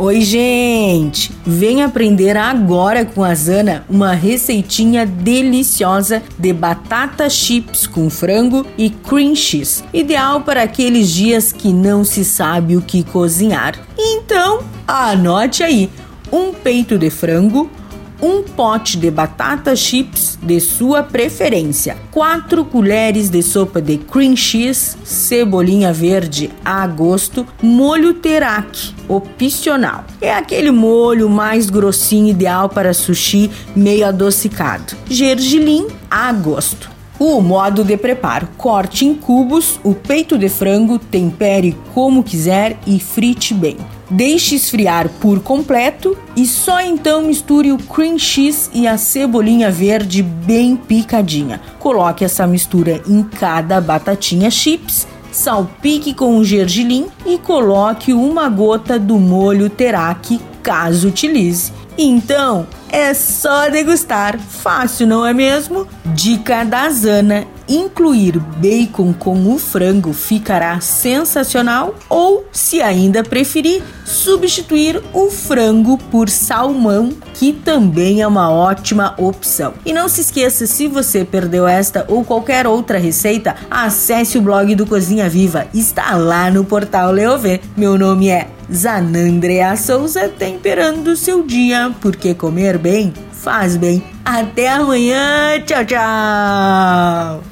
Oi, gente! Vem aprender agora com a Zana uma receitinha deliciosa de batata chips com frango e cream cheese, ideal para aqueles dias que não se sabe o que cozinhar. Então, anote aí: um peito de frango, um pote de batata chips de sua preferência, 4 colheres de sopa de cream cheese, cebolinha verde a gosto, molho teriyaki opcional. É aquele molho mais grossinho ideal para sushi meio adocicado. Gergelim a gosto. O modo de preparo: corte em cubos o peito de frango, tempere como quiser e frite bem. Deixe esfriar por completo e só então misture o cream cheese e a cebolinha verde bem picadinha. Coloque essa mistura em cada batatinha chips, salpique com o gergelim e coloque uma gota do molho teriyaki caso utilize. Então é só degustar, fácil não é mesmo? Dica da Zana incluir bacon com o frango ficará sensacional ou, se ainda preferir, substituir o frango por salmão, que também é uma ótima opção. E não se esqueça, se você perdeu esta ou qualquer outra receita, acesse o blog do Cozinha Viva, está lá no portal Leovê. Meu nome é Zanandrea Souza, temperando seu dia, porque comer bem faz bem. Até amanhã, tchau, tchau!